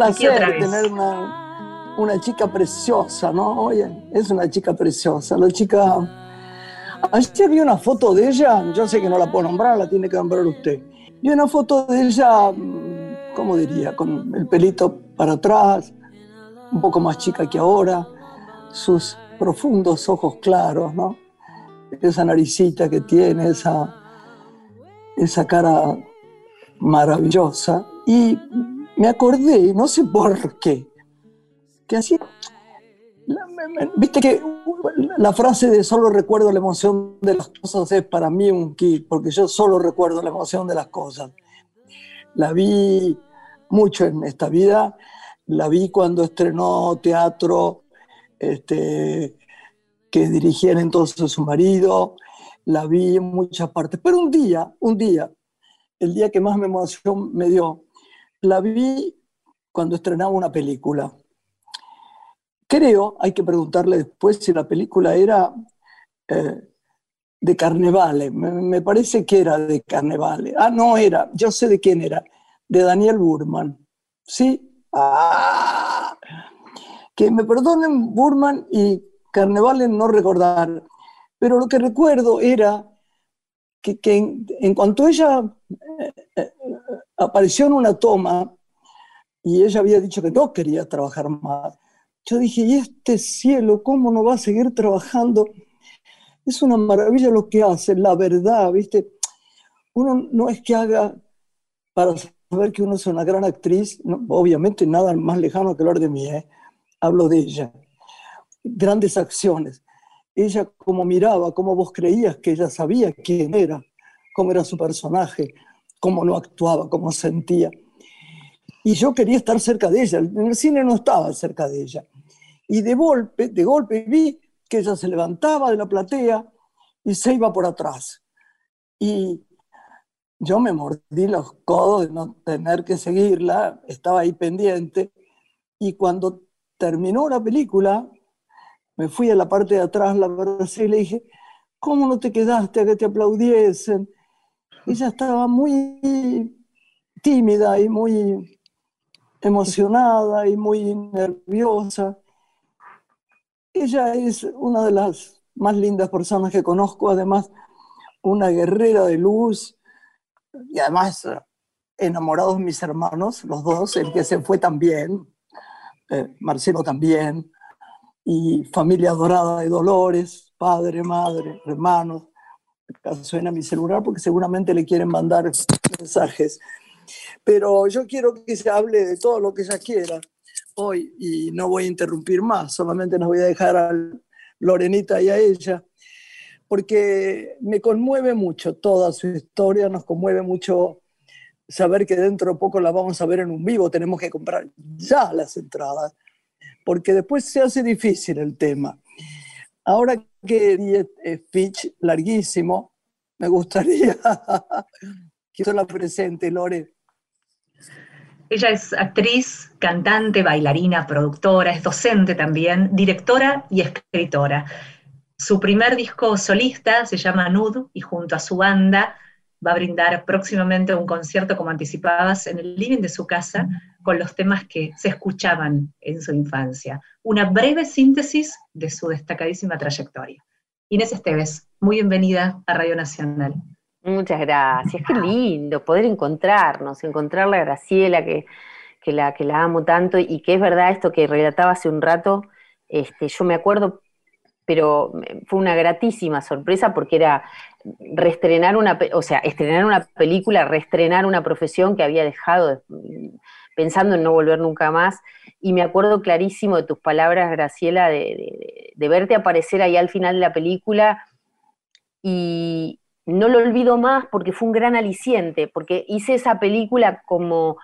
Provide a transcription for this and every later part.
placer tener una, una, chica preciosa, ¿no? Oye, es una chica preciosa. La chica. Ayer vi una foto de ella, yo sé que no la puedo nombrar, la tiene que nombrar usted. Vi una foto de ella, mm, ¿cómo diría? Con el pelito para atrás, un poco más chica que ahora, sus profundos ojos claros, ¿no? Esa naricita que tiene, esa, esa cara maravillosa. Y me acordé, no sé por qué, que así, viste que la frase de solo recuerdo la emoción de las cosas es para mí un kit, porque yo solo recuerdo la emoción de las cosas. La vi mucho en esta vida, la vi cuando estrenó teatro este, que dirigía entonces su marido, la vi en muchas partes, pero un día, un día, el día que más me emoción me dio, la vi cuando estrenaba una película. Creo, hay que preguntarle después si la película era eh, de Carnevale. Me, parece que era de Carnevale. Ah, no era, yo sé de quién era, de Daniel Burman. ¿Sí? Ah, que me perdonen Burman y Carnevale no recordar, pero lo que recuerdo era que, en, cuanto ella eh, apareció en una toma y ella había dicho que no quería trabajar más, yo dije, ¿y este cielo cómo no va a seguir trabajando? Es una maravilla lo que hace, la verdad, ¿viste? Uno no es que haga para saber que uno es una gran actriz, obviamente nada más lejano que hablar de mí, ¿eh? hablo de ella. Grandes acciones. Ella como miraba, como vos creías que ella sabía quién era, cómo era su personaje, cómo no actuaba, cómo sentía. Y yo quería estar cerca de ella. En el cine no estaba cerca de ella. Y de golpe, de golpe vi que ella se levantaba de la platea y se iba por atrás. Y yo me mordí los codos de no tener que seguirla, estaba ahí pendiente. Y cuando terminó la película, me fui a la parte de atrás, la abracé y le dije, ¿cómo no te quedaste a que te aplaudiesen? Ella estaba muy tímida y muy emocionada y muy nerviosa. Ella es una de las más lindas personas que conozco, además una guerrera de luz y además enamorados mis hermanos, los dos, el que se fue también, eh, Marcelo también, y familia dorada de Dolores, padre, madre, hermanos. Suena mi celular porque seguramente le quieren mandar mensajes. Pero yo quiero que se hable de todo lo que ella quiera hoy y no voy a interrumpir más, solamente nos voy a dejar a Lorenita y a ella, porque me conmueve mucho toda su historia, nos conmueve mucho saber que dentro de poco la vamos a ver en un vivo, tenemos que comprar ya las entradas, porque después se hace difícil el tema. Ahora speech larguísimo, me gustaría que la presente, Lore. Ella es actriz, cantante, bailarina, productora, es docente también, directora y escritora. Su primer disco solista se llama Nud y junto a su banda va a brindar próximamente un concierto, como anticipabas, en el living de su casa con los temas que se escuchaban en su infancia. Una breve síntesis de su destacadísima trayectoria. Inés Esteves, muy bienvenida a Radio Nacional. Muchas gracias, qué lindo poder encontrarnos, encontrar la Graciela que, la, amo tanto y que es verdad esto que relataba hace un rato, este, yo me acuerdo, pero fue una gratísima sorpresa porque era reestrenar una, o sea, estrenar una película, reestrenar una profesión que había dejado pensando en no volver nunca más. Y me acuerdo clarísimo de tus palabras, Graciela, de, verte aparecer ahí al final de la película y, no lo olvido más porque fue un gran aliciente, porque hice esa película como,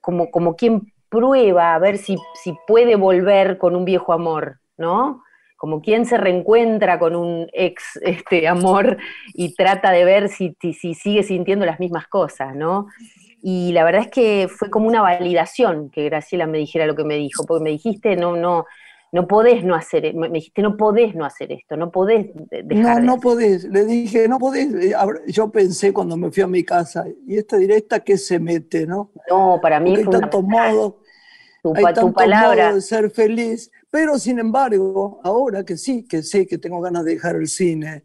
como, como quien prueba a ver si, si puede volver con un viejo amor, ¿no? Como quien se reencuentra con un ex este, amor y trata de ver si, si, sigue sintiendo las mismas cosas, ¿no? Y la verdad es que fue como una validación que Graciela me dijera lo que me dijo, porque me dijiste, no, no, no podés no hacer, e-", me dijiste, no podés no hacer esto, no podés dejar. No, no podés, le dije, no podés. Eh, yo pensé cuando me fui a mi casa, y esta directa que se mete, ¿no? No, para mí hay tantos modos, hay tantos modos de ser feliz, pero sin embargo, ahora que sí, que sé que tengo ganas de dejar el cine,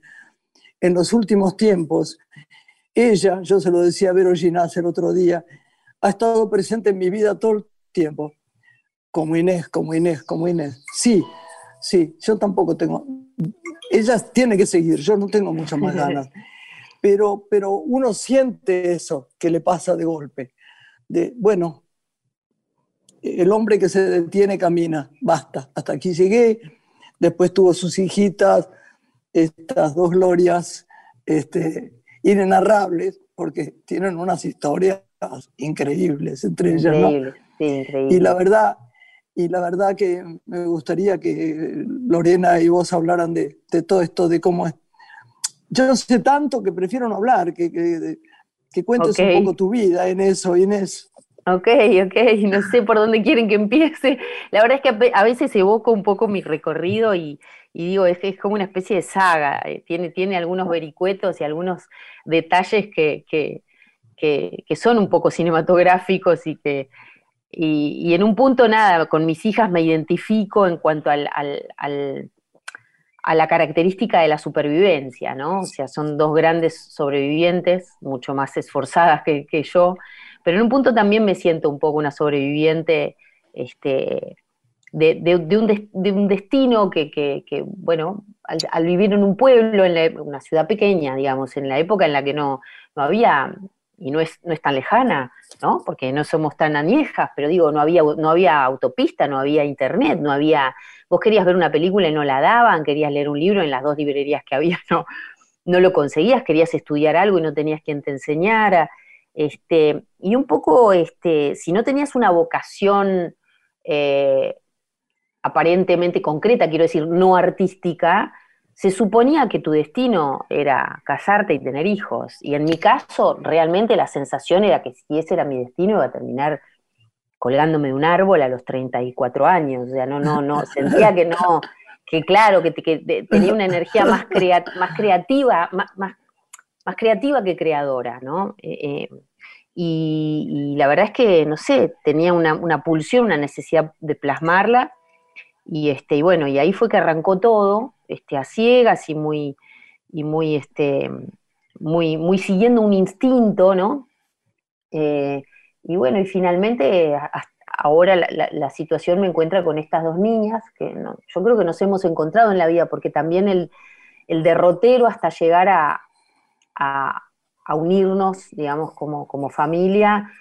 en los últimos tiempos, ella, yo se lo decía a Vero Ginás el otro día, ha estado presente en mi vida todo el tiempo como Inés, como Inés, como Inés. Sí, sí, yo tampoco tengo, ella tiene que seguir, yo no tengo muchas más ganas, pero, pero uno siente eso que le pasa de golpe, de, bueno, el hombre que se detiene camina, basta, hasta aquí llegué, después tuvo sus hijitas, estas dos glorias este, inenarrables, porque tienen unas historias increíbles entre ellas. ¿no? Y la verdad, y la verdad que me gustaría que Lorena y vos hablaran de, todo esto, de cómo es. Yo sé tanto que prefiero no hablar, que, que, cuentes un poco tu vida en eso, Inés. Ok, ok, no sé por dónde quieren que empiece. La verdad es que a veces evoco un poco mi recorrido y, digo, es, es como una especie de saga, eh, tiene, tiene algunos vericuetos y algunos detalles que, que son un poco cinematográficos y que, y, en un punto, nada, con mis hijas me identifico en cuanto al, a la característica de la supervivencia, ¿no? O sea, son dos grandes sobrevivientes, mucho más esforzadas que, yo, pero en un punto también me siento un poco una sobreviviente este, de, un, destino que, bueno, al, vivir en un pueblo, en una ciudad pequeña, digamos, en la época en la que no, no había y no es, no es tan lejana, ¿no? Porque no somos tan añejas, pero digo, no había, no había autopista, no había internet, no había, vos querías ver una película y no la daban, querías leer un libro en las dos librerías que había, no, no lo conseguías, querías estudiar algo y no tenías quien te enseñara, este, y un poco, este, si no tenías una vocación eh, aparentemente concreta, quiero decir, no artística, se suponía que tu destino era casarte y tener hijos. Y en mi caso, realmente la sensación era que si ese era mi destino, iba a terminar colgándome de un árbol a los 34 años. O sea, no, no, no, sentía que no, que claro, que, tenía una energía más, más creativa, más, más, creativa que creadora, ¿no? Eh, eh, y, la verdad es que, no sé, tenía una, una pulsión, una necesidad de plasmarla. Y, este, y bueno, y ahí fue que arrancó todo este, a ciegas y muy, y muy, este, muy, muy siguiendo un instinto, ¿no? Eh, y bueno, y finalmente ahora la, situación me encuentra con estas dos niñas, que yo creo que nos hemos encontrado en la vida, porque también el, derrotero hasta llegar a, unirnos, digamos, como, como familia,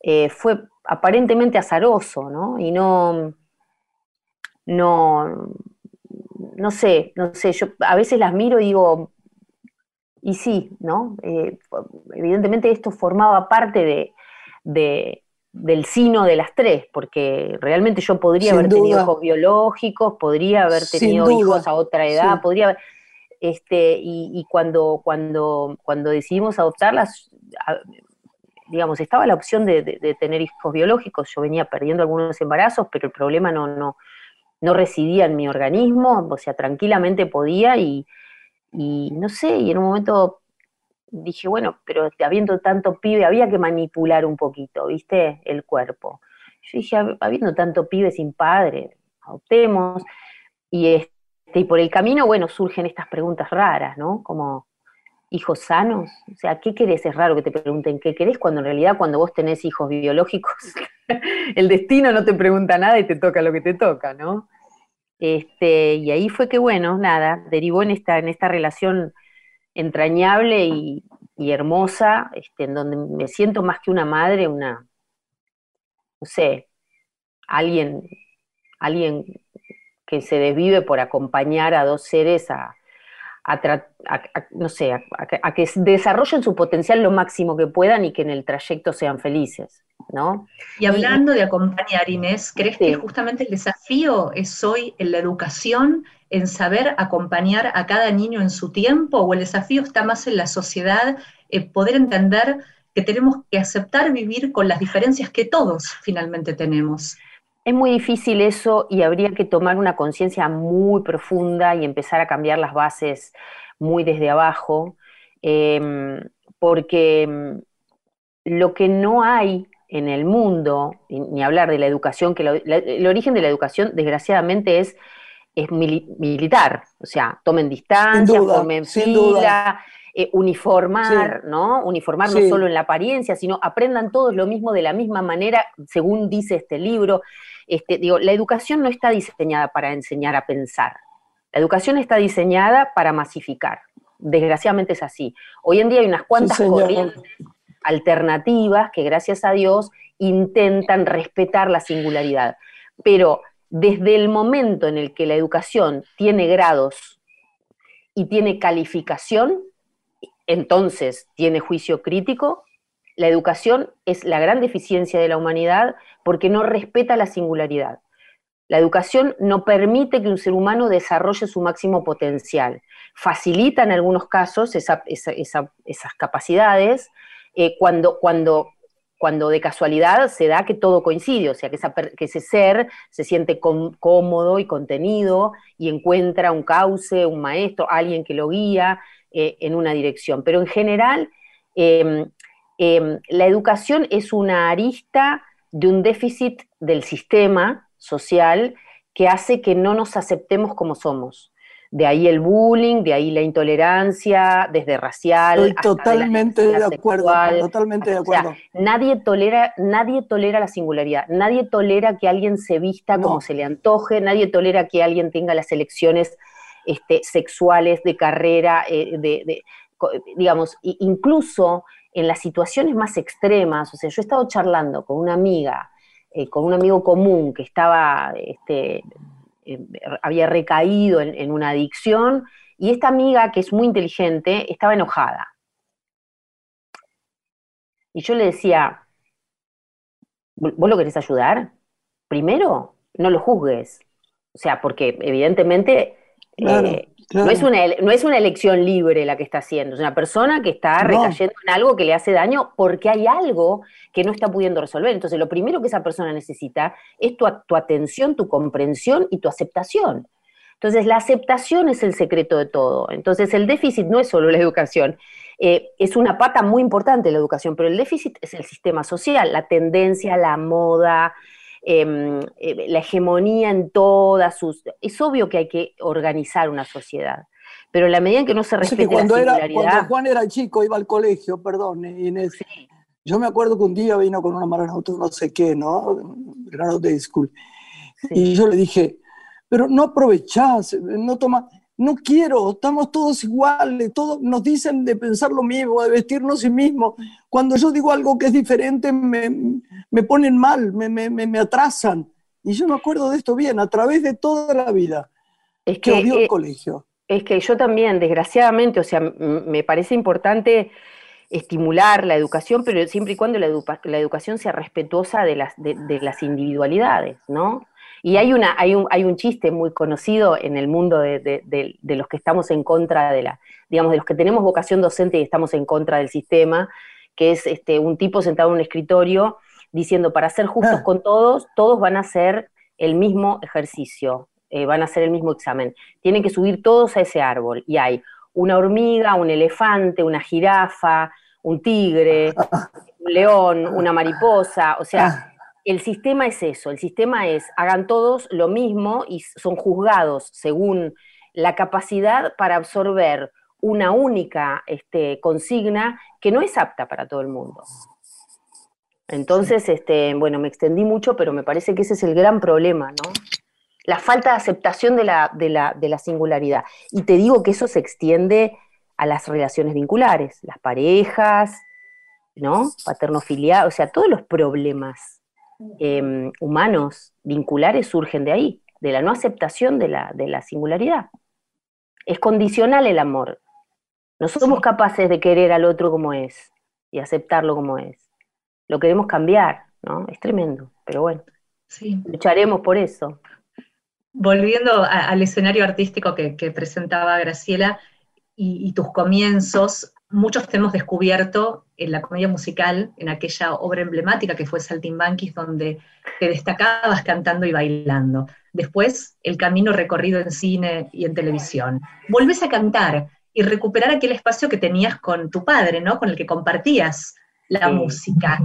eh, fue aparentemente azaroso, ¿no? Y no, no, no sé, no sé, yo a veces las miro y digo, y sí, ¿no? Eh, evidentemente esto formaba parte de, del sino de las tres, porque realmente yo podría haber tenido hijos biológicos, podría haber tenido hijos a otra edad, podría haber, este, y, cuando, cuando, cuando decidimos adoptarlas, digamos, estaba la opción de, de, tener hijos biológicos, yo venía perdiendo algunos embarazos, pero el problema no, no, no residía en mi organismo, o sea, tranquilamente podía y, no sé, y en un momento dije, bueno, pero habiendo tanto pibe, había que manipular un poquito, ¿viste? El cuerpo. Yo dije, habiendo tanto pibe sin padre, adoptemos. Y, este, y por el camino, bueno, surgen estas preguntas raras, ¿no? Como, hijos sanos? O sea, ¿qué querés? Es raro que te pregunten qué querés cuando en realidad cuando vos tenés hijos biológicos, el destino no te pregunta nada y te toca lo que te toca, ¿no? Este, y ahí fue que, bueno, nada, derivó en esta, en esta relación entrañable y, hermosa, este, en donde me siento más que una madre, una, no sé, alguien, alguien que se desvive por acompañar a dos seres a, no sé, a, que desarrollen su potencial lo máximo que puedan y que en el trayecto sean felices, ¿no? Y hablando de acompañar, Inés, ¿crees que justamente el desafío es hoy en la educación, en saber acompañar a cada niño en su tiempo, o el desafío está más en la sociedad, poder entender que tenemos que aceptar vivir con las diferencias que todos finalmente tenemos. Es muy difícil eso y habría que tomar una conciencia muy profunda y empezar a cambiar las bases muy desde abajo, em, porque em, lo que no hay en el mundo, ni hablar de la educación, que el origen de la educación desgraciadamente es, es militar, o sea, tomen distancia, formen fila, eh, uniformar, ¿no? Uniformar no solo en la apariencia, sino aprendan todos lo mismo de la misma manera, según dice este libro. Este, digo, la educación no está diseñada para enseñar a pensar. La educación está diseñada para masificar. Desgraciadamente es así. Hoy en día hay unas cuantas corrientes alternativas que gracias a Dios intentan respetar la singularidad. Pero desde el momento en el que la educación tiene grados y tiene calificación, entonces tiene juicio crítico, la educación es la gran deficiencia de la humanidad porque no respeta la singularidad. La educación no permite que un ser humano desarrolle su máximo potencial. Facilita en algunos casos esas capacidades, eh, cuando, cuando, cuando de casualidad se da que todo coincide, o sea, que, ese ser se siente cómodo y contenido y encuentra un cauce, un maestro, alguien que lo guía eh, en una dirección. Pero en general, em, em, la educación es una arista de un déficit del sistema social que hace que no nos aceptemos como somos. De ahí el bullying, de ahí la intolerancia, desde racial. Estoy totalmente de, acuerdo, totalmente de acuerdo. nadie tolera, nadie tolera la singularidad, nadie tolera que alguien se vista como se le antoje, nadie tolera que alguien tenga las elecciones este, sexuales de carrera, eh, de, digamos, incluso en las situaciones más extremas, o sea, yo he estado charlando con una amiga, eh, con un amigo común que estaba este, eh, había recaído en, una adicción y esta amiga, que es muy inteligente, estaba enojada. Y yo le decía, ¿vos lo querés ayudar? Primero, no lo juzgues. O sea, porque evidentemente eh, no, es una, no es una elección libre la que está haciendo, es una persona que está recayendo en algo que le hace daño porque hay algo que no está pudiendo resolver. Entonces, lo primero que esa persona necesita es tu, tu atención, tu comprensión y tu aceptación. Entonces, la aceptación es el secreto de todo. Entonces, el déficit no es solo la educación, eh, es una pata muy importante la educación, pero el déficit es el sistema social, la tendencia, la moda, eh, la hegemonía en todas sus... Es obvio que hay que organizar una sociedad, pero en la medida en que no se respete cuando la era, Cuando Juan era chico, iba al colegio, perdón, Inés, yo me acuerdo que un día vino con una auto, no sé qué, ¿no? Grado de school. Y yo le dije, pero no aprovechás, no tomas no quiero, estamos todos iguales, todos nos dicen de pensar lo mismo, de vestirnos sí mismo. Cuando yo digo algo que es diferente, me, ponen mal, me, me, atrasan. Y yo me acuerdo de esto bien, a través de toda la vida. Es que, que el eh, colegio. Es que yo también, desgraciadamente, o sea, me parece importante estimular la educación, pero siempre y cuando la, educación sea respetuosa de las, de las individualidades, ¿no? Y hay, una, hay, un, hay un chiste muy conocido en el mundo de, los que estamos en contra de la, digamos, de los que tenemos vocación docente y estamos en contra del sistema, que es este, un tipo sentado en un escritorio diciendo, para ser justos ah. con todos, todos van a hacer el mismo ejercicio, eh, van a hacer el mismo examen. Tienen que subir todos a ese árbol. Y hay una hormiga, un elefante, una jirafa, un tigre, un león, una mariposa, o sea, ah el sistema es eso, el sistema es, hagan todos lo mismo y son juzgados según la capacidad para absorber una única este, consigna que no es apta para todo el mundo. Entonces, este, bueno, me extendí mucho, pero me parece que ese es el gran problema, ¿no? La falta de aceptación de la, de la, de la singularidad. Y te digo que eso se extiende a las relaciones vinculares, las parejas, ¿no? Paterno-filial, o sea, todos los problemas Em, humanos vinculares surgen de ahí, de la no aceptación de la, de la singularidad. Es condicional el amor. No somos capaces de querer al otro como es y aceptarlo como es. Lo queremos cambiar, ¿no? Es tremendo, pero bueno. Lucharemos por eso. Volviendo al escenario artístico que, presentaba Graciela y, tus comienzos, muchos te hemos descubierto en la comedia musical, en aquella obra emblemática que fue Saltimbanquis, donde te destacabas cantando y bailando. Después, el camino recorrido en cine y en televisión. Volvés a cantar y recuperar aquel espacio que tenías con tu padre, ¿no? Con el que compartías la música.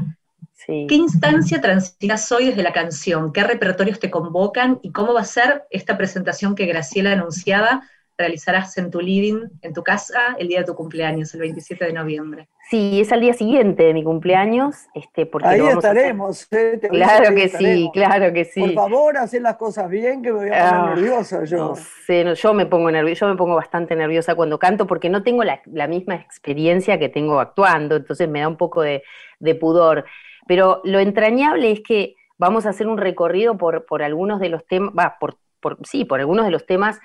¿Qué instancia transitas hoy desde la canción? ¿Qué repertorios te convocan? ¿Y cómo va a ser esta presentación que Graciela anunciaba? Realizarás en tu living, en tu casa, el día de tu cumpleaños, el 27 de noviembre. Sí, es al día siguiente de mi cumpleaños. Este, porque Ahí estaremos. Eh, claro que sí, claro que sí. Por favor, haz las cosas bien, que me voy a poner ah, nerviosa yo. No yo me pongo nerviosa, yo me pongo bastante nerviosa cuando canto porque no tengo la, misma experiencia que tengo actuando, entonces me da un poco de, de pudor. Pero lo entrañable es que vamos a hacer un recorrido por, por algunos de los temas, va, por, por, sí, por algunos de los temas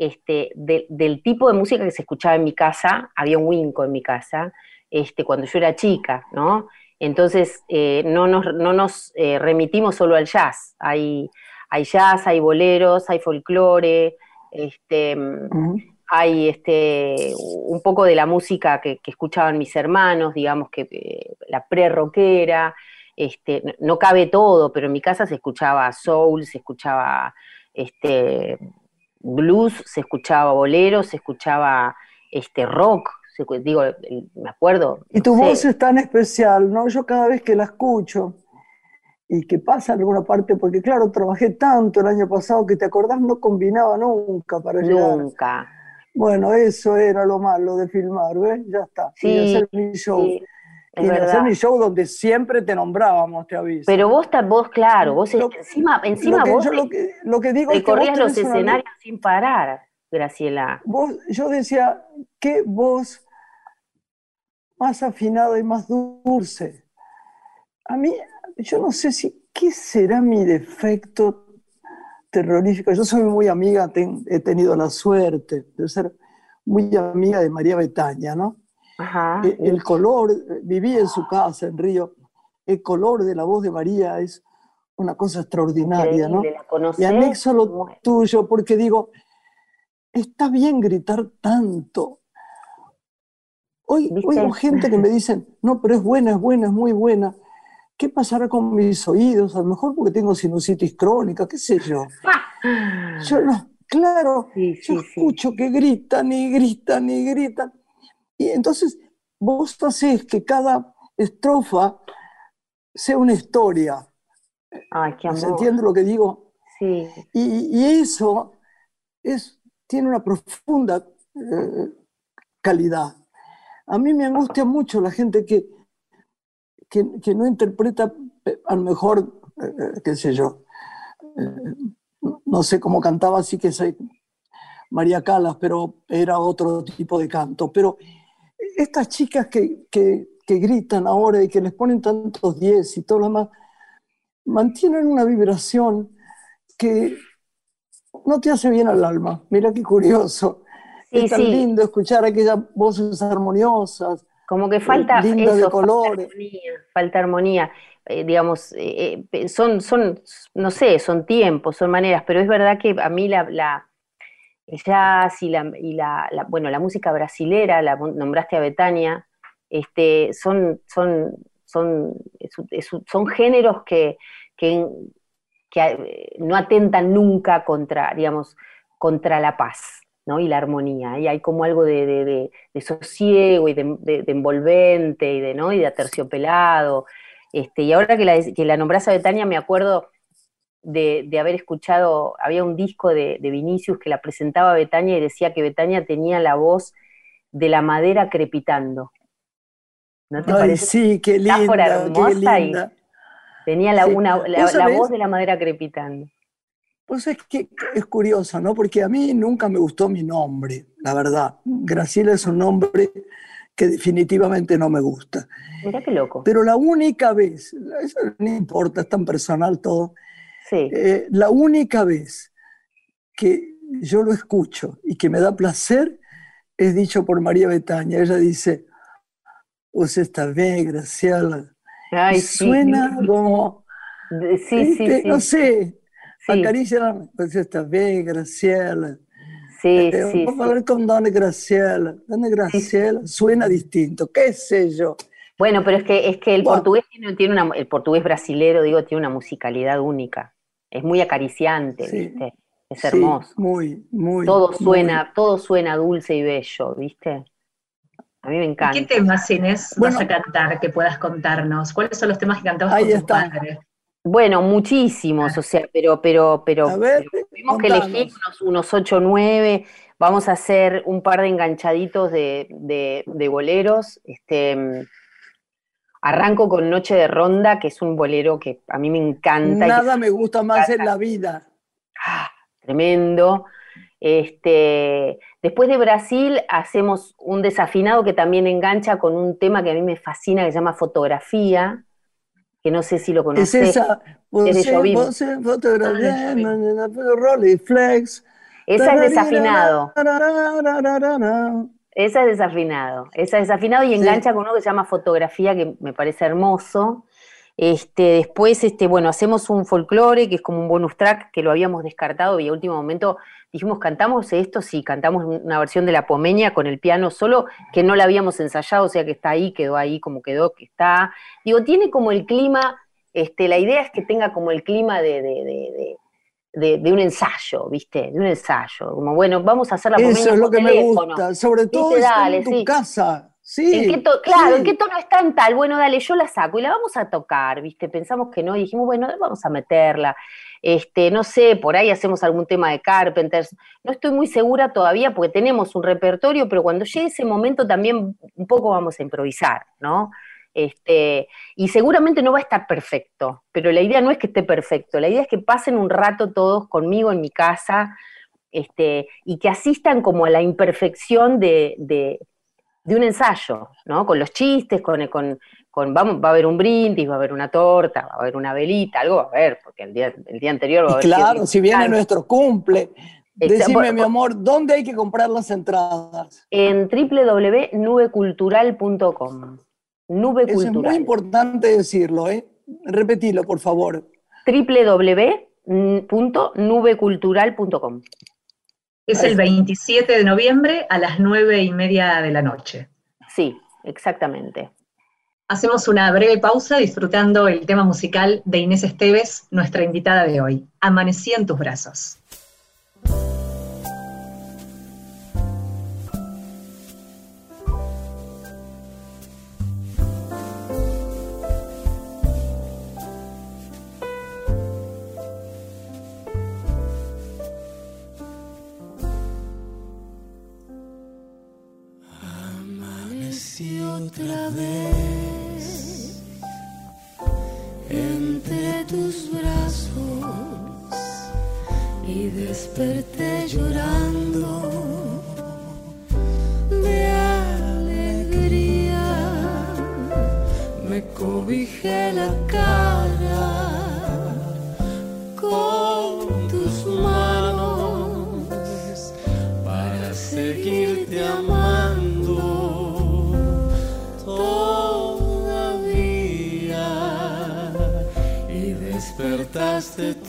este, del tipo de música que se escuchaba en mi casa. Había un winco en mi casa este, cuando yo era chica, ¿no? Entonces, eh, no nos, no nos eh, remitimos solo al jazz. Hay, hay jazz, hay boleros, hay folclore, este, hay este, un poco de la música que, escuchaban mis hermanos, digamos que eh, la pre-rockera, este, no cabe todo, pero en mi casa se escuchaba soul, se escuchaba este, blues, se escuchaba bolero, se escuchaba este, rock, digo, me acuerdo. Y tu voz es tan especial, ¿no? Yo cada vez que la escucho y que pasa en alguna parte, porque claro, trabajé tanto el año pasado que te acordás, no combinaba nunca para llegar. Nunca bueno, eso era lo malo de filmar, ¿ves? Ya está. Sí, y hacer mi show. Y hacer mi show donde siempre te nombrábamos, te aviso. Pero vos, vos claro, vos encima, encima vos lo que, lo que digo recorrías los escenarios sin parar, Graciela. Vos, yo decía, qué voz más afinada y más dulce. A mí, yo no sé si, ¿qué será mi defecto terrorífica. Yo soy muy amiga, he tenido la suerte de ser muy amiga de María Betaña, ¿no? Ajá. Eh, el, color, viví en su casa en Río, el color de la voz de María es una cosa extraordinaria, ¿no? y anexo lo tuyo porque digo, está bien gritar tanto. Hoy oigo gente que me dicen, no, pero es buena, es buena, es muy buena. ¿Qué pasará con mis oídos? A lo mejor porque tengo sinusitis crónica, qué sé yo. Yo no, claro, yo escucho que gritan y gritan y gritan. Y entonces vos haces que cada estrofa sea una historia. Ay, qué amor. ¿Se entiende lo que digo? Sí. Y, eso es, tiene una profunda eh, calidad. A mí me angustia mucho la gente que que, no interpreta, eh, a lo mejor, eh, eh, qué sé yo, no sé cómo cantaba, así que soy María Calas, pero era otro tipo de canto. Pero estas chicas que, que, gritan ahora y que les ponen tantos diez y todo lo demás, mantienen una vibración que no te hace bien al alma. Mira qué curioso. es tan lindo escuchar aquellas voces armoniosas, como que falta eso, Falta armonía, falta armonía. Eh, digamos, eh, eh, son, son, no sé, son tiempos, son maneras, pero es verdad que a mí la, la el jazz y, la, y la, bueno, la música brasilera, la nombraste a Betania, este, son, son, son, son géneros que, que, que no atentan nunca contra, digamos, contra la paz. y la armonía, y hay como algo de, sosiego y de, envolvente y de, ¿no? y de aterciopelado. Este, y ahora que la, que la nombras a Betania, me acuerdo de, haber escuchado, había un disco de, Vinicius que la presentaba a Betania y decía que Betania tenía la voz de la madera crepitando. ¿No te Ay, Sí, qué linda, qué linda. tenía la, la voz de la madera crepitando. Pues es que es curioso, ¿no? Porque a mí nunca me gustó mi nombre, la verdad. Graciela es un nombre que definitivamente no me gusta. Mira qué loco. Pero la única vez, eso no importa, es tan personal todo. Sí. Eh, la única vez que yo lo escucho y que me da placer es dicho por María Betaña. Ella dice, pues está bien, Graciela. Ay, suena como, sí, sí, sí, no sé. Acaricia, pues está bien, Graciela. Sí, Eh, sí, Por sí. favor, con Dona Graciela. Dona Graciela suena distinto, qué sé yo. Bueno, pero es que, es que el Bueno. portugués tiene, tiene una, el portugués brasilero, digo, tiene una musicalidad única. Es muy acariciante, Sí. ¿viste? Es Sí, hermoso. muy, muy. todo muy. suena, todo suena dulce y bello, ¿viste? A mí me ¿Y encanta. qué temas, Inés, Bueno. vas a cantar que puedas contarnos? ¿Cuáles son los temas que cantabas Ahí con tu está. padre? Bueno, muchísimos, o sea, pero, pero, pero, ver, pero tuvimos que elegir unos, unos 8 o 9. Vamos a hacer un par de enganchaditos de, de- de boleros. Este, arranco con Noche de Ronda, que es un bolero que a mí me encanta. Nada me gusta más en la vida. ¡Ah! tremendo. Este, después de Brasil hacemos un desafinado que también engancha con un tema que a mí me fascina, que se llama fotografía, que no sé si lo Es conoces. esa. Es Jobim. Vos, vos fotografía, Ah, Jobim. Rolleiflex. Esa es desafinado, esa es desafinado, esa es desafinado y Sí. engancha con uno que se llama fotografía, que me parece hermoso. Este, después, este, bueno, hacemos un folclore, que es como un bonus track, que lo habíamos descartado y a último momento dijimos, ¿cantamos esto? Sí, cantamos una versión de La Pomeña con el piano solo, que no la habíamos ensayado, o sea que está ahí, quedó ahí como quedó, que está. Digo, tiene como el clima, este, la idea es que tenga como el clima de, de, de- de- de- de un ensayo, ¿viste? De un ensayo. Como, bueno, vamos a hacer La Eso es lo que me teléfono. gusta. Sobre todo Viste, está dale, en tu sí. casa. Sí. ¿En qué to- claro, sí. ¿en qué tono está en tal? Bueno, dale, yo la saco y la vamos a tocar, ¿viste? Pensamos que no y dijimos, bueno, vamos a meterla. Este, no sé, por ahí hacemos algún tema de Carpenters. No estoy muy segura todavía porque tenemos un repertorio, pero cuando llegue ese momento también un poco vamos a improvisar, ¿no? Este, y seguramente no va a estar perfecto, pero la idea no es que esté perfecto, la idea es que pasen un rato todos conmigo en mi casa, este, y que asistan como a la imperfección de, de- de un ensayo, ¿no? Con los chistes, con, con, con- vamos, va a haber un brindis, va a haber una torta, va a haber una velita, algo va a haber, porque el día, el día anterior va a haber claro, si viene nuestro cumple. Exacto. Decime, mi amor, ¿dónde hay que comprar las entradas? En www.nubecultural.com. Nube Eso es muy importante decirlo, ¿eh? Repetilo, por favor. www.nubecultural.com. Es el 27 de noviembre a las 9 y media de la noche. Sí, exactamente. Hacemos una breve pausa disfrutando el tema musical de Inés Esteves, nuestra invitada de hoy. Amanecí en tus brazos. Otra vez entre tus brazos y desperté llorando de alegría. Me cobijé la cara con tus manos para seguirte amando just the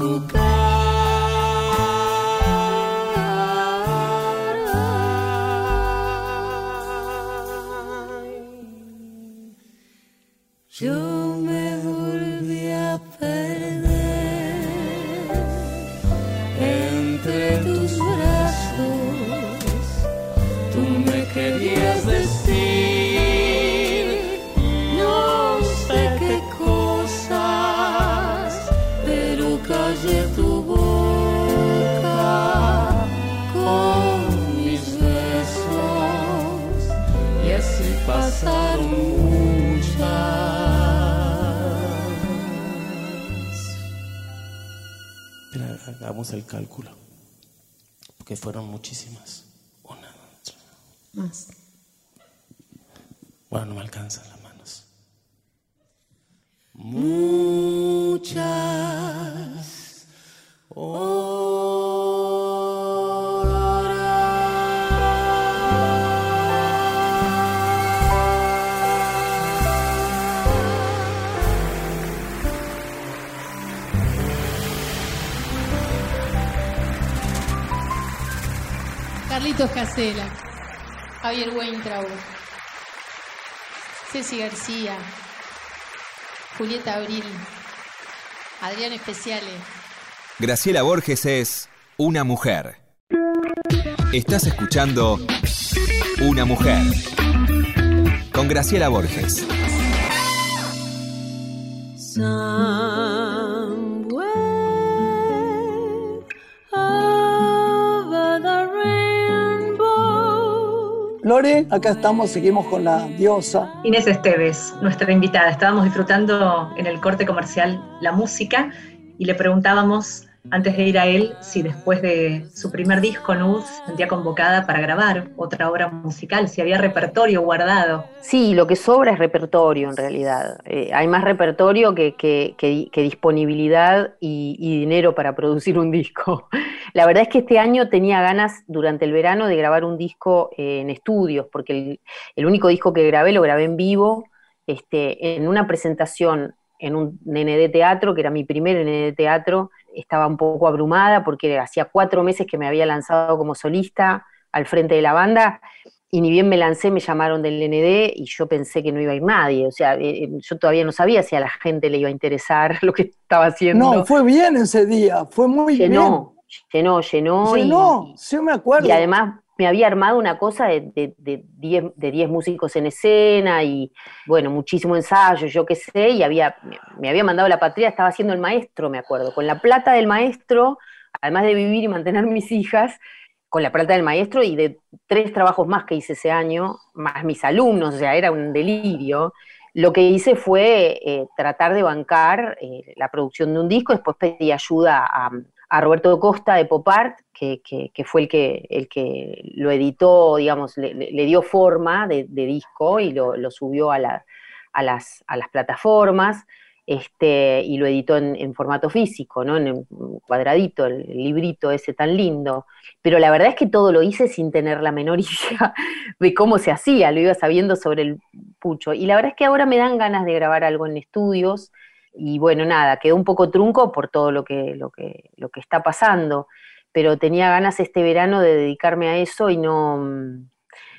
Ku Carlitos Casela, Javier Weintraub, Ceci García, Julieta Abril, Adrián Especiales. Graciela Borges es una mujer. Estás escuchando Una mujer con Graciela Borges. somewhere Lore, acá estamos, seguimos con la diosa. Inés Esteves, nuestra invitada. Estábamos disfrutando en el corte comercial la música y le preguntábamos, antes de ir a él, si después de su primer disco, Nud, se sentía convocada para grabar otra obra musical, si había repertorio guardado. Sí, lo que sobra es repertorio en realidad. Eh, hay más repertorio que, que- disponibilidad y, dinero para producir un disco. La verdad es que este año tenía ganas durante el verano de grabar un disco eh, en estudios, porque el, único disco que grabé lo grabé en vivo, este, en una presentación en un de teatro, que era mi primer de teatro, estaba un poco abrumada porque hacía cuatro meses que me había lanzado como solista al frente de la banda y ni bien me lancé, me llamaron del ND y yo pensé que no iba a ir nadie. O sea, eh, eh, yo todavía no sabía si a la gente le iba a interesar lo que estaba haciendo. No, fue bien ese día, fue muy llenó, llenó, llenó. bien. y- Llenó, sí me acuerdo. y además me había armado una cosa de 10 de, diez- de 10 músicos en escena y, bueno, muchísimo ensayo, yo qué sé, y había, me- me había mandado la patria, estaba haciendo el maestro, me acuerdo, con la plata del maestro, además de vivir y mantener mis hijas, con la plata del maestro y de tres trabajos más que hice ese año, más mis alumnos, o sea, era un delirio. Lo que hice fue eh, tratar de bancar eh, la producción de un disco, después pedí ayuda a, a Roberto Costa de Popart, que, que- fue el que, el que lo editó, digamos, le, le- dio forma de, disco y lo, lo subió a, a las, a las plataformas. Este, y lo editó en, formato físico, ¿no? En un cuadradito, el, el librito ese tan lindo. Pero la verdad es que todo lo hice sin tener la menor idea de cómo se hacía, lo iba sabiendo sobre el pucho. Y la verdad es que ahora me dan ganas de grabar algo en estudios, y bueno, nada, quedó un poco trunco por todo lo que, lo que, lo que está pasando, pero tenía ganas este verano de dedicarme a eso y no,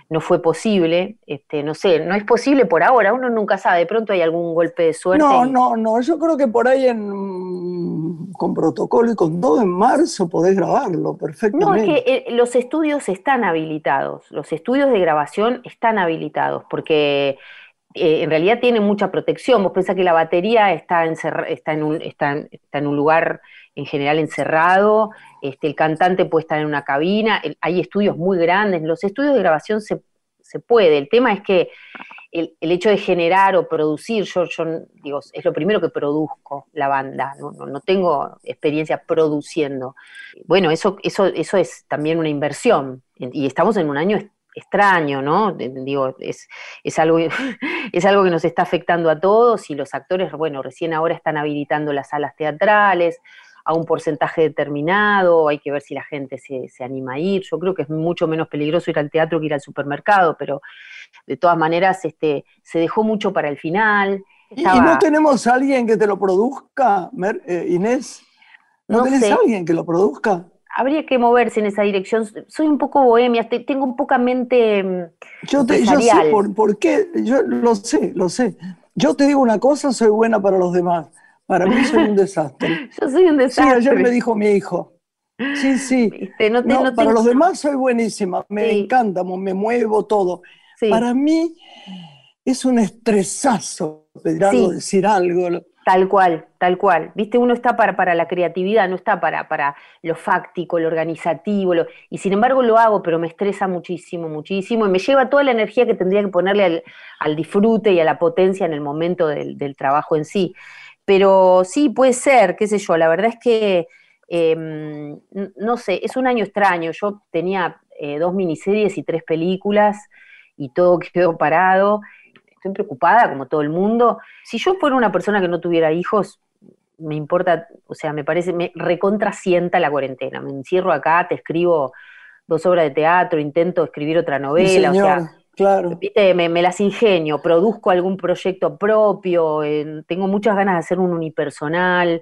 no fue posible, este, no sé, no es posible por ahora, uno nunca sabe, de pronto hay algún golpe de suerte. No, y- no, no, yo creo que por ahí en, con protocolo y con todo en marzo podés grabarlo No, es perfectamente. que eh, los estudios están habilitados, los estudios de grabación están habilitados, porque eh, en realidad tienen mucha protección. Vos pensás que la batería está, está, en, un, está, en- un lugar en general encerrado, este, el cantante puede estar en una cabina, hay estudios muy grandes, los estudios de grabación se, se puede. El tema es que el, hecho de generar o producir, yo, digo, es lo primero que produzco la banda, no, no tengo experiencia produciendo. Bueno, eso, eso, eso es también una inversión, y estamos en un año extraño, ¿no? Digo, es, es, algo, es algo que nos está afectando a todos y los actores, bueno, recién ahora están habilitando las salas teatrales a un porcentaje determinado, hay que ver si la gente se, se anima a ir. Yo creo que es mucho menos peligroso ir al teatro que ir al supermercado, pero de todas maneras este, se dejó mucho para el final. ¿Y, no tenemos a alguien que te lo produzca, Mer- eh, Inés? ¿No, No tenés sé. a alguien que lo produzca? Habría que moverse en esa dirección. Soy un poco bohemia, te- tengo un poca mente mm, Yo, te, yo sé por, por qué, yo lo sé, lo sé. Yo te digo una cosa, soy buena para los demás. Para mí soy un desastre. Yo soy un Sí, desastre. ayer me dijo mi hijo. Sí, sí. ¿viste? No te- No, no para los demás soy buenísima, me Sí. encanta, me muevo todo. sí, Para mí es un estresazo pedir algo, Sí. decir algo. Tal cual, tal cual. Viste, uno está para, para la creatividad, no está para, para lo fáctico, lo organizativo, lo- y sin embargo lo hago, pero me estresa muchísimo, muchísimo, y me lleva toda la energía que tendría que ponerle al, al disfrute y a la potencia en el momento del, del trabajo en sí. Pero sí, puede ser, qué sé yo, la verdad es que, n- no sé, es un año extraño. Yo tenía eh, dos miniseries y tres películas, y todo quedó parado. Estoy preocupada, como todo el mundo. Si yo fuera una persona que no tuviera hijos, me importa, o sea, me parece, me recontrasienta la cuarentena. Me encierro acá, te escribo dos obras de teatro, intento escribir otra Sí, novela, o sea, claro. me, me las ingenio, produzco algún proyecto propio, eh, tengo muchas ganas de hacer un unipersonal,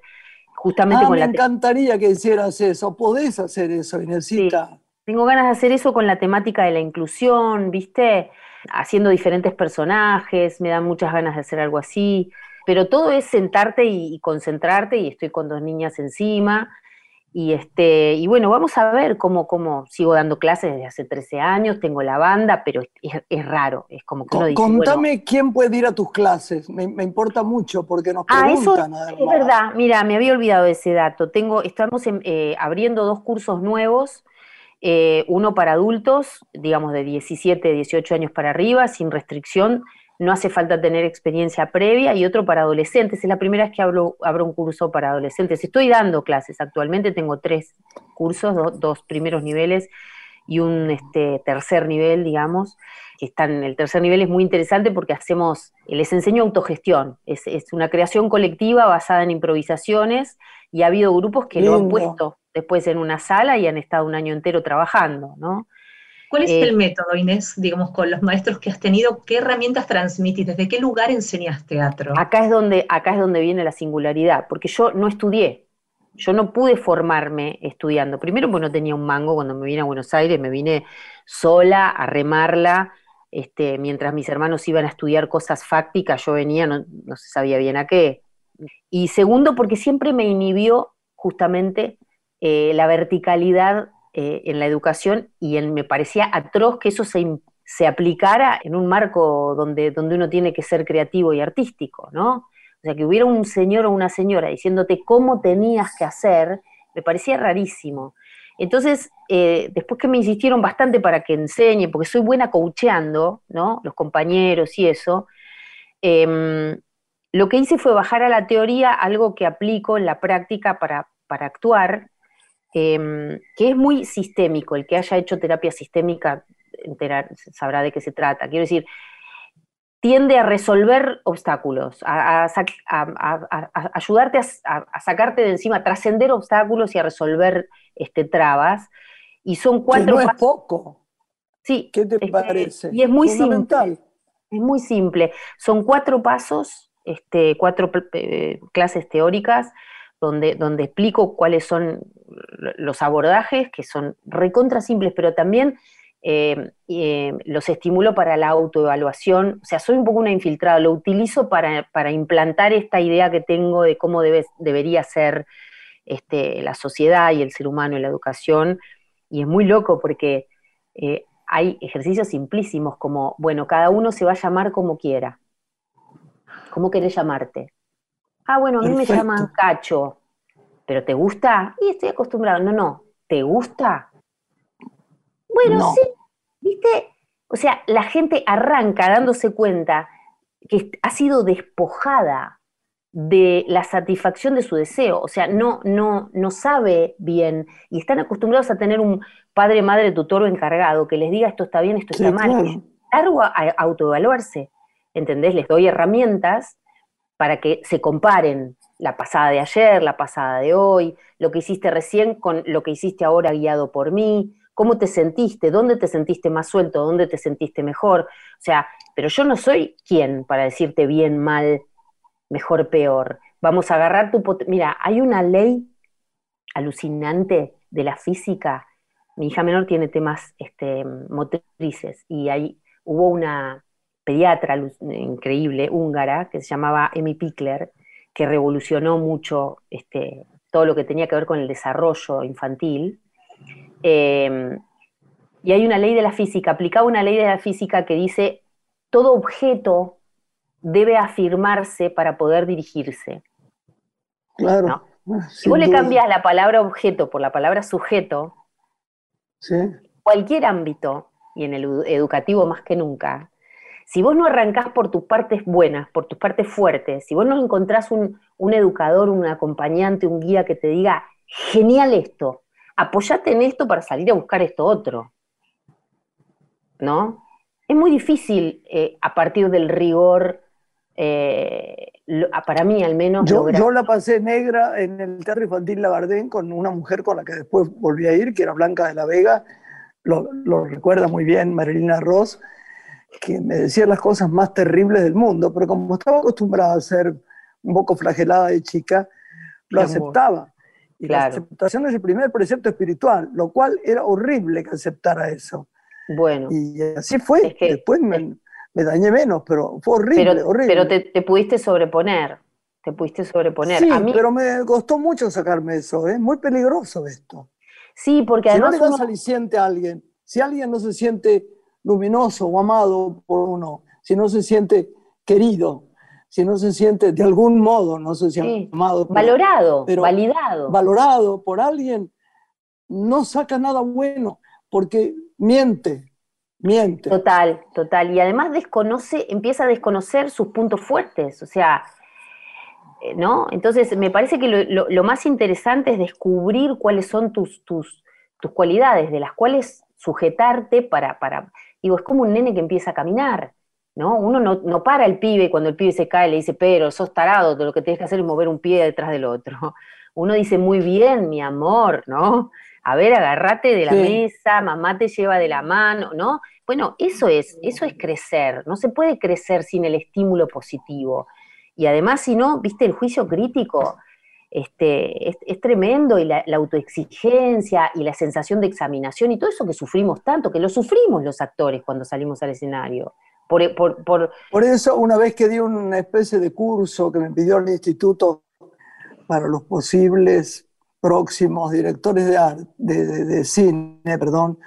justamente Ah, con me la encantaría que hicieras eso. Podés hacer eso, Inesita. Tengo ganas de hacer eso con la temática de la inclusión, ¿viste? Haciendo diferentes personajes, me dan muchas ganas de hacer algo así, pero todo es sentarte y, y concentrarte y estoy con dos niñas encima y este y bueno, vamos a ver cómo, cómo sigo dando clases desde hace 13 años, tengo la banda, pero es, es raro, es como que uno dice, bueno, Contame quién puede ir a tus clases. Me, me importa mucho porque nos Ah, eso preguntan es además. verdad. Mira, me había olvidado de ese dato. Tengo, estamos en- eh, abriendo dos cursos nuevos, eh, uno para adultos, digamos de 17, 18 años para arriba, sin restricción, no hace falta tener experiencia previa, y otro para adolescentes. Es la primera vez que abro, un curso para adolescentes. Estoy dando clases actualmente, tengo tres cursos, do- dos primeros niveles y un este, tercer nivel, digamos que están, el tercer nivel es muy interesante porque hacemos, les enseño autogestión, es, es una creación colectiva basada en improvisaciones y ha habido grupos que lo han puesto después en una sala y han estado un año entero trabajando, ¿no? ¿Cuál es Eh, el método, Inés, digamos, con los maestros que has tenido? ¿Qué herramientas transmitís? ¿Desde qué lugar enseñas teatro? Acá es donde, acá es donde viene la singularidad, porque yo no estudié, yo no pude formarme estudiando. Primero porque no tenía un mango cuando me vine a Buenos Aires, me vine sola a remarla, este, mientras mis hermanos iban a estudiar cosas fácticas, yo venía, no, no se sabía bien a qué. Y segundo, porque siempre me inhibió justamente eh, la verticalidad eh, en la educación y en- me parecía atroz que eso se, se aplicara en un marco donde, donde uno tiene que ser creativo y artístico, ¿no? O sea, que hubiera un señor o una señora diciéndote cómo tenías que hacer, me parecía rarísimo. Entonces, eh, después que me insistieron bastante para que enseñe, porque soy buena coacheando, ¿no? Los compañeros y eso, em, lo que hice fue bajar a la teoría algo que aplico en la práctica para, para actuar, em, que es muy sistémico. El que haya hecho terapia sistémica sabrá de qué se trata. Quiero decir, tiende a resolver obstáculos, a, ayudarte a, sacarte de encima, a trascender obstáculos y a resolver este, trabas. Y son Que cuatro no es poco. Sí, ¿Qué te este, parece? Y es muy simple. Es muy simple. Son cuatro pasos, este, cuatro eh, clases teóricas, donde, donde explico cuáles son lo- los abordajes, que son recontra simples, pero también eh, eh, los estimulo para la autoevaluación. O sea, soy un poco una infiltrada, lo utilizo para, para implantar esta idea que tengo de cómo debe- debería ser este, la sociedad y el ser humano y la educación. Y es muy loco porque eh, hay ejercicios simplísimos como, bueno, cada uno se va a llamar como quiera. ¿Cómo querés llamarte? Ah, bueno, a mí me llaman Cacho. ¿Pero te gusta? Y estoy acostumbrado. No, no. ¿Te gusta? Bueno, No. sí. ¿Viste? O sea, la gente arranca dándose cuenta que ha sido despojada de la satisfacción de su deseo, o sea, no, no, no sabe bien y están acostumbrados a tener un padre, madre, tutor o encargado que les diga esto está bien, esto está mal. largo a autoevaluarse, ¿entendés? Les doy herramientas para que se comparen la pasada de ayer, la pasada de hoy, lo que hiciste recién con lo que hiciste ahora guiado por mí, cómo te sentiste, dónde te sentiste más suelto, dónde te sentiste mejor. O sea, pero yo no soy quien para decirte bien, mal, mejor, peor. Vamos a agarrar tu... Mira, hay una ley alucinante de la física. Mi hija menor tiene temas este, motrices y ahí hubo una pediatra increíble, húngara, que se llamaba Emi Pickler, que revolucionó mucho este, todo lo que tenía que ver con el desarrollo infantil. Eh, y hay una ley de la física, aplicaba una ley de la física que dice, todo objeto debe afirmarse para poder dirigirse. Claro. No. Ah, Si vos le cambias la palabra objeto por la palabra sujeto, Sí, cualquier ámbito, y en el edu- educativo más que nunca, si vos no arrancás por tus partes buenas, por tus partes fuertes, si vos no encontrás un, un educador, un acompañante, un guía que te diga, genial esto, apoyate en esto para salir a buscar esto otro, ¿no? Es muy difícil eh, a partir del rigor, eh, lo- para mí al menos, Yo, lograr- yo la pasé negra en el Teatro Infantil Labardén con una mujer con la que después volví a ir, que era Blanca de la Vega, lo, lo recuerda muy bien Marilina Ross, que me decía las cosas más terribles del mundo, pero como estaba acostumbrada a ser un poco flagelada de chica, lo aceptaba. Y la aceptación es el primer precepto espiritual, lo cual era horrible que aceptara eso. bueno. Y así fue. Es que- Después me, me dañé menos, pero fue horrible, pero, horrible. pero te, te pudiste sobreponer, te pudiste sobreponer. Sí, a mí, pero me costó mucho sacarme eso, es muy peligroso esto. sí, porque Si no le das uno- aliciente a alguien, si alguien no se siente luminoso o amado por uno, si no se siente querido, si no se siente de algún modo, no sé si Sí, amado, pero valorado, pero- validado. valorado por alguien, no saca nada bueno, porque miente, miente. Total, total. Y además desconoce, empieza a desconocer sus puntos fuertes, o sea, eh, ¿no? Entonces, me parece que lo, lo- lo más interesante es descubrir cuáles son tus, tus, tus cualidades, de las cuales sujetarte para, para, digo, es como un nene que empieza a caminar, ¿no? Uno no, no para el pibe y cuando el pibe se cae le dice, pero sos tarado, lo que tienes que hacer es mover un pie detrás del otro. Uno dice, muy bien, mi amor, ¿no? A ver, agárrate de la Sí. mesa, mamá te lleva de la mano, ¿no? Bueno, eso es, eso es crecer. No se puede crecer sin el estímulo positivo. Y además, si no, viste, el juicio crítico este, es, es tremendo y la, la autoexigencia y la sensación de examinación y todo eso que sufrimos tanto, que lo sufrimos los actores cuando salimos al escenario. Por, por, por- Por eso, una vez que di una especie de curso que me pidió el instituto para los posibles próximos directores de, arte, de, de- de cine, perdón,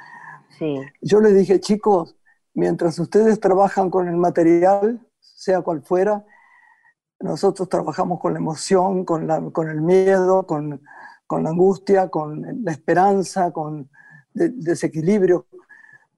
sí, yo les dije, chicos, mientras ustedes trabajan con el material, sea cual fuera, nosotros trabajamos con la emoción, con, la- con el miedo, con, con la angustia, con la esperanza, con el desequilibrio.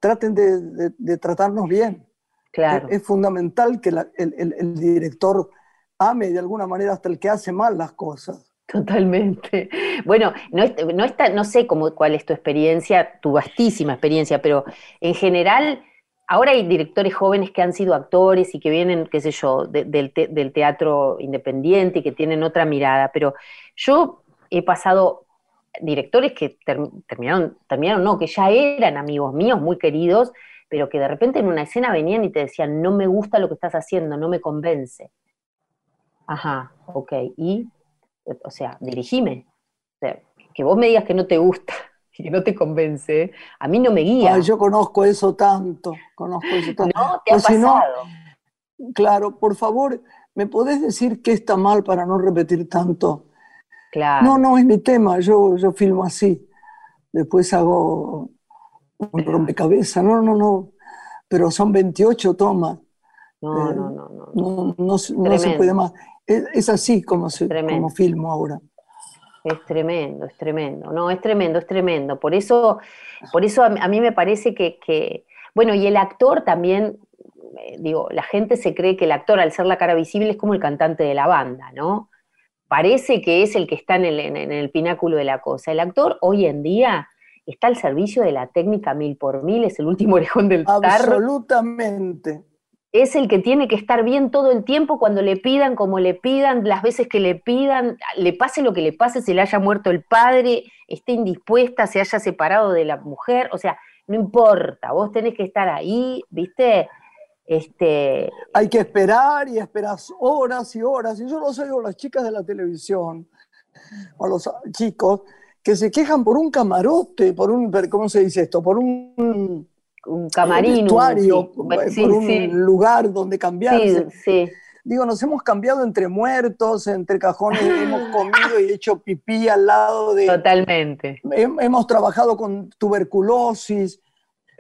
Traten de, de- de tratarnos bien. Claro. Es, es fundamental que la- el, el- el director ame de alguna manera hasta el que hace mal las cosas. Totalmente. Bueno, no, no, está, no sé cómo, cuál es tu experiencia, tu vastísima experiencia, pero en general, ahora hay directores jóvenes que han sido actores y que vienen, qué sé yo, de- del, te- del teatro independiente y que tienen otra mirada, pero yo he pasado directores que ter- terminaron, terminaron, no, que ya eran amigos míos, muy queridos, pero que de repente en una escena venían y te decían, no me gusta lo que estás haciendo, no me convence. Ajá, ok, y o sea, dirigime. O sea, que vos me digas que no te gusta y que no te convence, a mí no me guía. Ay, yo conozco eso tanto, conozco eso tanto. ¿No? ¿Te ha si no, pasado? Claro, por favor, ¿me podés decir qué está mal para no repetir tanto? Claro. No, no es mi tema, yo, yo filmo así. Después hago un rompecabezas, no, no, no. Pero son 28 tomas, no, eh, no, no, no. no, no, se- no se Tremendo. puede más. Es, es así como, se, como filmo ahora. Es tremendo, es tremendo. No, es tremendo, es tremendo. Por eso, por eso a, mí- a mí me parece que, que- bueno, y el actor también, eh, digo, la gente se cree que el actor, al ser la cara visible, es como el cantante de la banda, ¿no? Parece que es el que está en el, en- en el pináculo de la cosa. El actor hoy en día está al servicio de la técnica mil por mil, es el último orejón del tarro, Absolutamente. es el que tiene que estar bien todo el tiempo cuando le pidan, como le pidan, las veces que le pidan, le pase lo que le pase, se le haya muerto el padre, esté indispuesta, se haya separado de la mujer, o sea, no importa, vos tenés que estar ahí, ¿viste? Este, Hay que esperar y esperas horas y horas. Y yo los oigo a las chicas de la televisión, o a los chicos, que se quejan por un camarote, por un, ¿cómo se dice esto? Por un un camarín, un- vestuario, sí, por un sí, lugar donde cambiarse. sí, sí. Digo, nos hemos cambiado entre muertos, entre cajones, hemos comido y hecho pipí al lado de... Totalmente, Hem- Hemos trabajado con tuberculosis,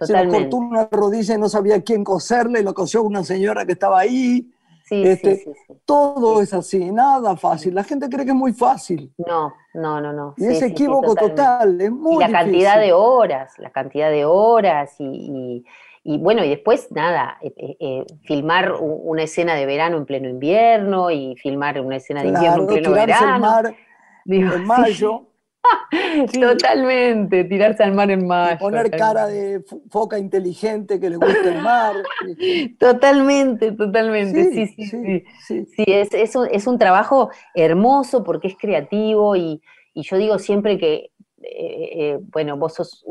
se nos cortó una rodilla y no sabía quién coserle, lo cosió una señora que estaba ahí. Sí, este, sí, sí, sí. Todo es así, nada fácil. La gente cree que es muy fácil. No, no, no, no. Y sí, es sí, sí, equívoco total, es muy y la difícil. cantidad de horas, la cantidad de horas y, y- y bueno, y después nada, eh, eh, eh, filmar una escena de verano en pleno invierno y filmar una escena de invierno en pleno verano. mar Digo, en sí, totalmente, tirarse al mar en mayo. poner cara de fo- foca inteligente que le gusta el mar. Totalmente, totalmente, sí, sí, sí. sí, es, es, un, es un trabajo hermoso porque es creativo y, y yo digo siempre que, eh, eh, bueno, vos sos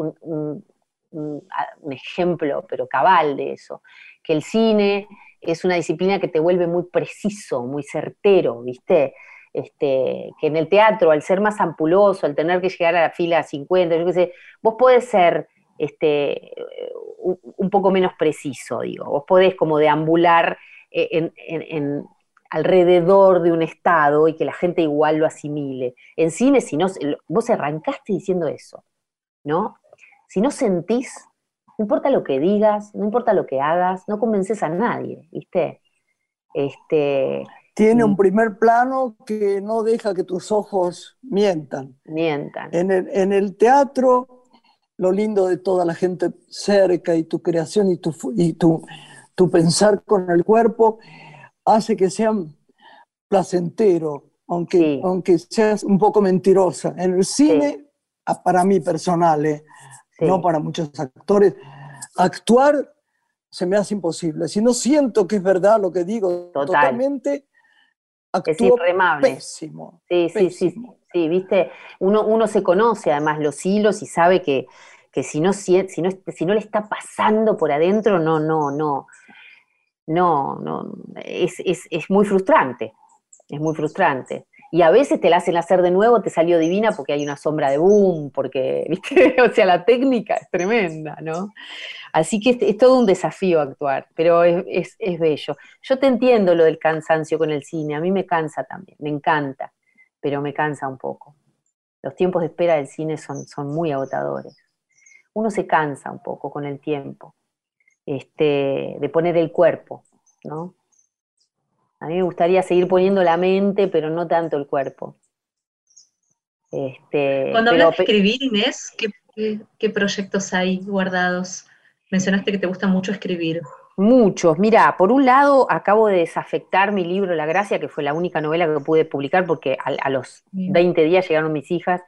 un ejemplo, pero cabal de eso, que el cine es una disciplina que te vuelve muy preciso, muy certero, ¿viste? Este, que en el teatro, al ser más ampuloso, al tener que llegar a la fila 50, yo qué sé, vos podés ser este, un, poco menos preciso, digo, vos podés como deambular eh, en- alrededor de un estado y que la gente igual lo asimile. En cine, si no, vos arrancaste diciendo eso, ¿no? Si no sentís, no importa lo que digas, no importa lo que hagas, no convences a nadie, ¿viste? Este, Tiene Mm. un primer plano que no deja que tus ojos mientan. mientan. En el, en el teatro, lo lindo de toda la gente cerca y tu creación y tu, y tu, tu pensar con el cuerpo hace que sean placentero, aunque, Sí. aunque seas un poco mentirosa. En el cine, para mí personal, eh, Sí. no para muchos actores, actuar se me hace imposible. Si no siento que es verdad lo que digo Total. totalmente, Es irremable. pésimo. Sí, sí, sí, Pésimo. sí, viste, uno, uno se conoce además los hilos y sabe que, que si, no, si, no, si no le está pasando por adentro, no, no, no, no, no, es, es, es muy frustrante, es muy frustrante. Y a veces te la hacen hacer de nuevo, te salió divina porque hay una sombra de boom, porque, viste, o sea, la técnica es tremenda, ¿no? Así que es, todo un desafío actuar, pero es, es- es bello. Yo te entiendo lo del cansancio con el cine, a mí me cansa también, me encanta pero me cansa un poco. Los tiempos de espera del cine son, son muy agotadores. Uno se cansa un poco con el tiempo, este, de poner el cuerpo, ¿no? A mí me gustaría seguir poniendo la mente, pero no tanto el cuerpo. Este, Cuando pero hablas de escribir, Inés, ¿qué, qué, qué proyectos hay guardados? Mencionaste que te gusta mucho escribir. Muchos. Mira, por un lado, acabo de desafectar mi libro La Gracia, que fue la única novela que pude publicar porque a, a los Bien. 20 días llegaron mis hijas.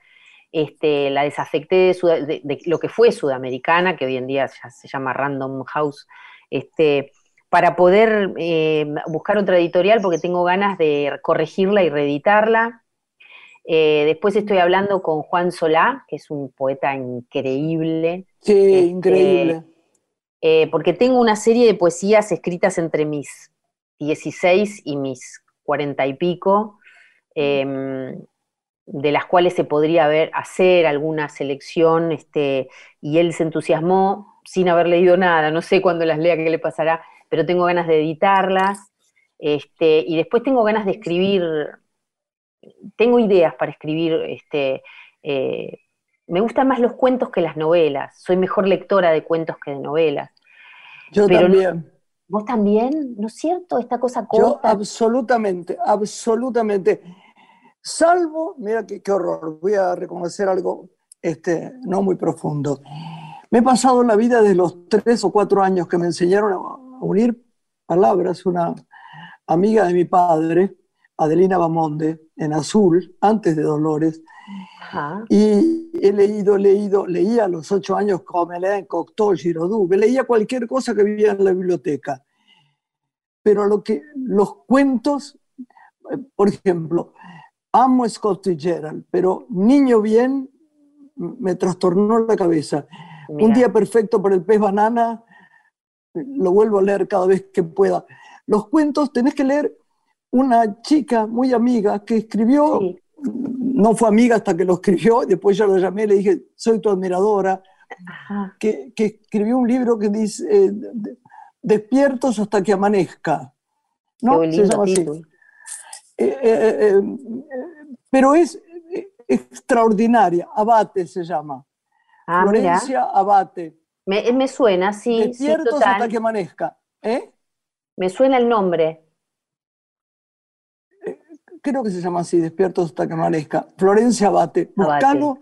Este, la desafecté de, Sud- de- de lo que fue Sudamericana, que hoy en día ya se llama Random House, este, para poder eh, buscar otra editorial porque tengo ganas de corregirla y reeditarla. Eh, después estoy hablando con Juan Solá, que es un poeta increíble, Sí, Este, increíble. eh, porque tengo una serie de poesías escritas entre mis 16 y mis 40 y pico, em, de las cuales se podría ver, hacer alguna selección, este, y él se entusiasmó sin haber leído nada, no sé cuándo las lea qué le pasará, pero tengo ganas de editarlas, este, y después tengo ganas de escribir, tengo ideas para escribir, este, eh, me gustan más los cuentos que las novelas, soy mejor lectora de cuentos que de novelas. Yo pero no- también. ¿Vos también? ¿No es cierto? Esta cosa Yo corta. absolutamente, absolutamente. Salvo, mira qué, qué horror, voy a reconocer algo este, no muy profundo. Me he pasado la vida de los tres o cuatro años que me enseñaron a unir palabras, una amiga de mi padre, Adelina Bamonde, en Azul, antes de Dolores, Ajá. y he leído, leído, leía a los ocho años Comelin, Cocteau, Giraudoux, leía cualquier cosa que vivía en la biblioteca. Pero lo que, los cuentos, eh, por ejemplo, amo Scott Fitzgerald, pero Niño Bien me trastornó la cabeza. Un día perfecto para el pez banana, lo vuelvo a leer cada vez que pueda. Los cuentos tenés que leer una chica muy amiga que escribió, Sí. no fue amiga hasta que lo escribió, después yo lo llamé y le dije, soy tu admiradora, que, que escribió un libro que dice eh, de- Despiertos hasta que amanezca. ¿no? Se llama así. Eh, eh, pero es extraordinaria, Abate se llama. Ah, mira. Florencia Abate. Me, me suena, sí, Despiertos hasta que amanezca. ¿eh? Me suena el nombre. Creo que se llama así, Despiertos hasta que amanezca. Florencia Abate. Abate. Buscalo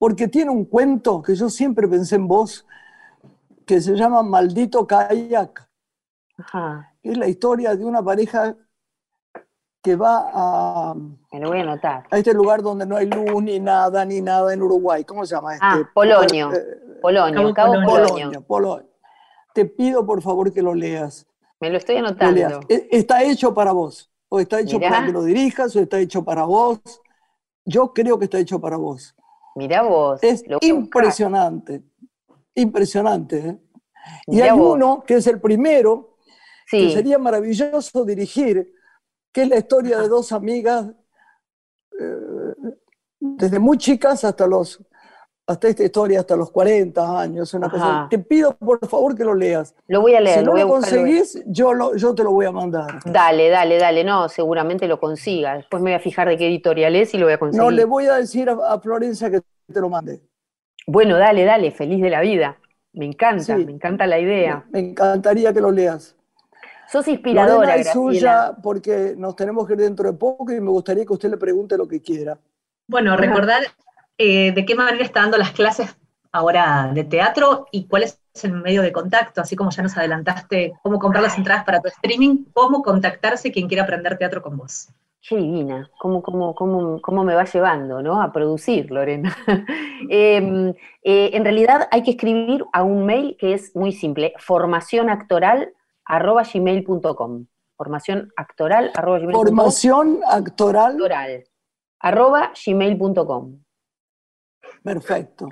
porque tiene un cuento que yo siempre pensé en vos, que se llama Maldito Kayak. Ajá. Es la historia de una pareja que va a, Me lo voy a anotar. a este lugar donde no hay luz ni nada, ni nada en Uruguay. ¿Cómo se llama este? Ah, Polonio. Polonio, Cabo Cabo Polonio. Te pido por favor que lo leas. Me lo estoy anotando. E- Está hecho para vos. O está hecho Mirá. para que lo dirijas, o está hecho para vos. Yo creo que está hecho para vos. Mirá vos. Es impresionante. Impresionante. ¿eh? Y hay vos. uno que es el primero, que sería maravilloso dirigir, que es la historia de dos amigas eh, desde muy chicas hasta los hasta esta historia hasta los 40 años, una Ajá. cosa. Te pido por favor que lo leas. Lo voy a leer, si lo no lo buscar. lo voy a- conseguís, yo, lo, yo te lo voy a mandar. Dale, dale, dale. No, seguramente lo consiga. Después me voy a fijar de qué editorial es y lo voy a conseguir. No le voy a decir a, a Florencia que te lo mande. Bueno, dale, dale. Feliz de la vida. Me encanta, Sí. me encanta la idea. Me encantaría que lo leas. Sos inspiradora, Lorena es Graciela. suya porque nos tenemos que ir dentro de poco y me gustaría que usted le pregunte lo que quiera. Bueno, recordar eh, de qué manera está dando las clases ahora de teatro y cuál es el medio de contacto, así como ya nos adelantaste cómo comprar las entradas para tu streaming, cómo contactarse quien quiera aprender teatro con vos. Qué divina, cómo, cómo, cómo, cómo me va llevando ¿no? a producir, Lorena. Eh, eh, en realidad hay que escribir a un mail que es muy simple, formacionactoral.gmail.com formacionactoral.gmail.com Formación actoral, actoral, arroba gmail.com perfecto.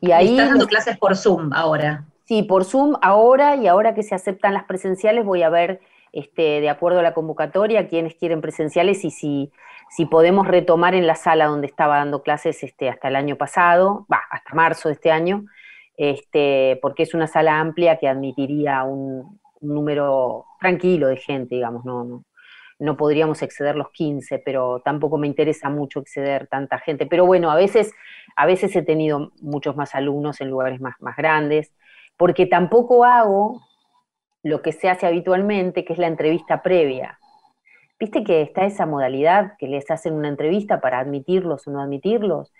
Y ahí, estás dando clases por Zoom ahora. sí, por Zoom ahora y ahora que se aceptan las presenciales voy a ver, este, de acuerdo a la convocatoria, quiénes quieren presenciales y si, si podemos retomar en la sala donde estaba dando clases este, hasta el año pasado, va, hasta marzo de este año, este, porque es una sala amplia que admitiría un, un número tranquilo de gente, digamos, no, no, no podríamos exceder los 15, pero tampoco me interesa mucho exceder tanta gente. Pero bueno, a veces, a veces he tenido muchos más alumnos en lugares más, más grandes, porque tampoco hago lo que se hace habitualmente, que es la entrevista previa. Viste que está esa modalidad que les hacen una entrevista para admitirlos o no admitirlos.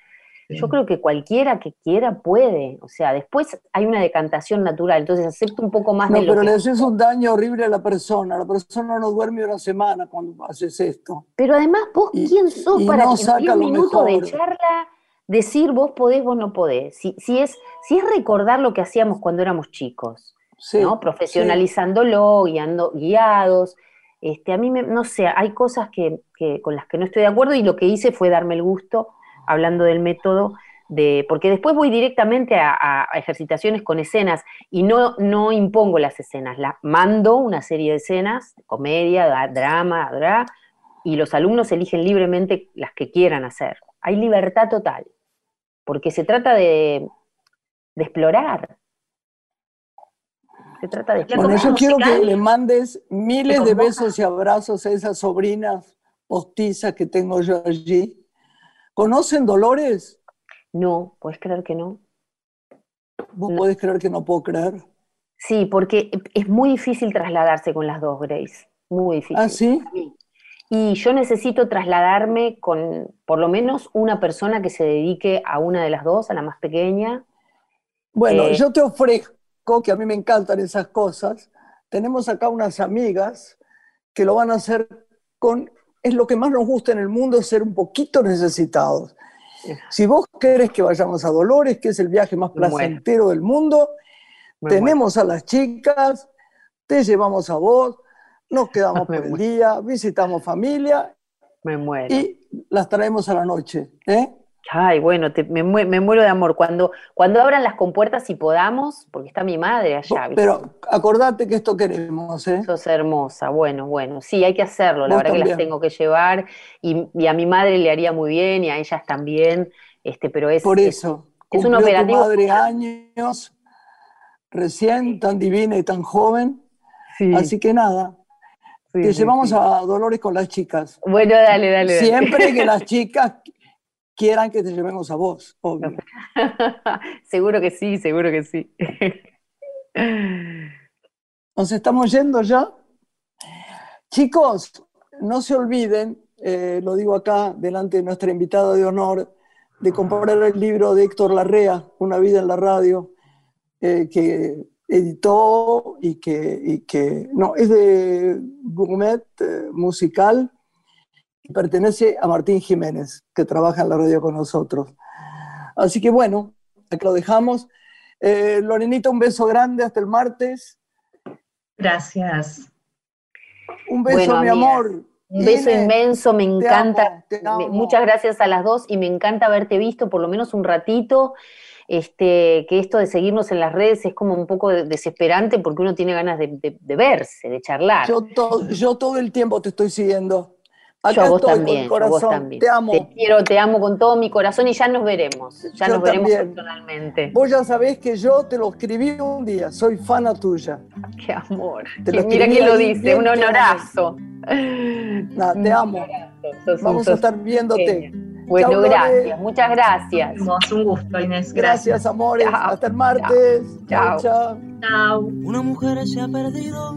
Yo creo que cualquiera que quiera puede. O sea, después hay una decantación natural, entonces acepto un poco más No, de lo pero que le haces un daño horrible a la persona. La persona no duerme una semana cuando haces esto. Pero además, vos, Y- ¿quién sos para no que en saca 10 lo minutos de charla decir vos podés, vos no podés? Si, si, es, si es recordar lo que hacíamos cuando éramos chicos, Sí, ¿no? Profesionalizándolo, guiando, guiados. Este, a mí, me- no sé, hay cosas que, que- con las que no estoy de acuerdo y lo que hice fue darme el gusto, hablando del método, de, porque después voy directamente a, ejercitaciones con escenas y no, no impongo las escenas, la, mando una serie de escenas, comedia, da- drama, dra, y los alumnos eligen libremente las que quieran hacer. Hay libertad total, porque se trata de, de explorar. Se trata de explorar. yo quiero musical. que le mandes miles ¿Te de besos y abrazos a esas sobrinas postizas que tengo yo allí. ¿Conocen Dolores? No, ¿puedes creer que no? Vos No. podés creer que no puedo creer. Sí, porque es muy difícil trasladarse con las dos, Grace. Muy difícil. ¿Ah, sí? Y yo necesito trasladarme con por lo menos una persona que se dedique a una de las dos, a la más pequeña. Bueno, Eh, yo te ofrezco, que a mí me encantan esas cosas, tenemos acá unas amigas que lo van a hacer con, es lo que más nos gusta en el mundo, ser un poquito necesitados. Si vos querés que vayamos a Dolores, que es el viaje más placentero del mundo, Me tenemos a las chicas, te llevamos a vos, nos quedamos por el día, visitamos familia Me muero. y las traemos a la noche. ¿eh? Ay, bueno, te- me, mue- me muero de amor. Cuando, cuando abran las compuertas y podamos, porque está mi madre allá, ¿viste? Pero acordate que esto queremos. ¿eh? Sos hermosa, bueno, bueno, sí, hay que hacerlo, la Vos verdad que las también. tengo que llevar y, y a mi madre le haría muy bien y a ellas también, este, pero es, Por es- eso. es un cumplió operativo tu madre años, recién tan divina y tan joven. sí, Así que nada, sí, te sí, llevamos sí. a Dolores con las chicas. Bueno, dale, dale. dale. Siempre que las chicas quieran que te llevemos a vos, obvio. seguro que sí, seguro que sí. Nos estamos yendo ya. Chicos, no se olviden, eh, lo digo acá delante de nuestra invitada de honor, de comprar el libro de Héctor Larrea, Una vida en la radio, eh, que editó y que, y que, no, es de Gourmet eh, Musical pertenece a Martín Jiménez, que trabaja en la radio con nosotros. Así que bueno, aquí lo dejamos. Eh, Lorenita, un beso grande hasta el martes. Gracias. Un beso, Bueno, mi amor. Un beso Ine, inmenso, me te encanta. amo, te me- amo. Muchas gracias a las dos y me encanta haberte visto por lo menos un ratito. Este, que esto de seguirnos en las redes es como un poco de- desesperante porque uno tiene ganas de, de- de verse, de charlar. Yo, to- yo todo el tiempo te estoy siguiendo. Acá Yo a vos estoy también, con vos también. Te amo. Te quiero, te amo con todo mi corazón y ya nos veremos. Ya Yo nos veremos personalmente. Vos ya sabés que yo te lo escribí un día. Soy fana tuya. Qué amor. Te lo Que mira quién lo dice, bien un honorazo. Te amo. Sos Vamos a estar viéndote. genio. Bueno, Chau, Lore. gracias, muchas gracias. Hermoso, un gusto, Inés. Gracias, Gracias. amores. Chao. Hasta el martes. Chao. Chao, chao. Chao. Una mujer se ha perdido.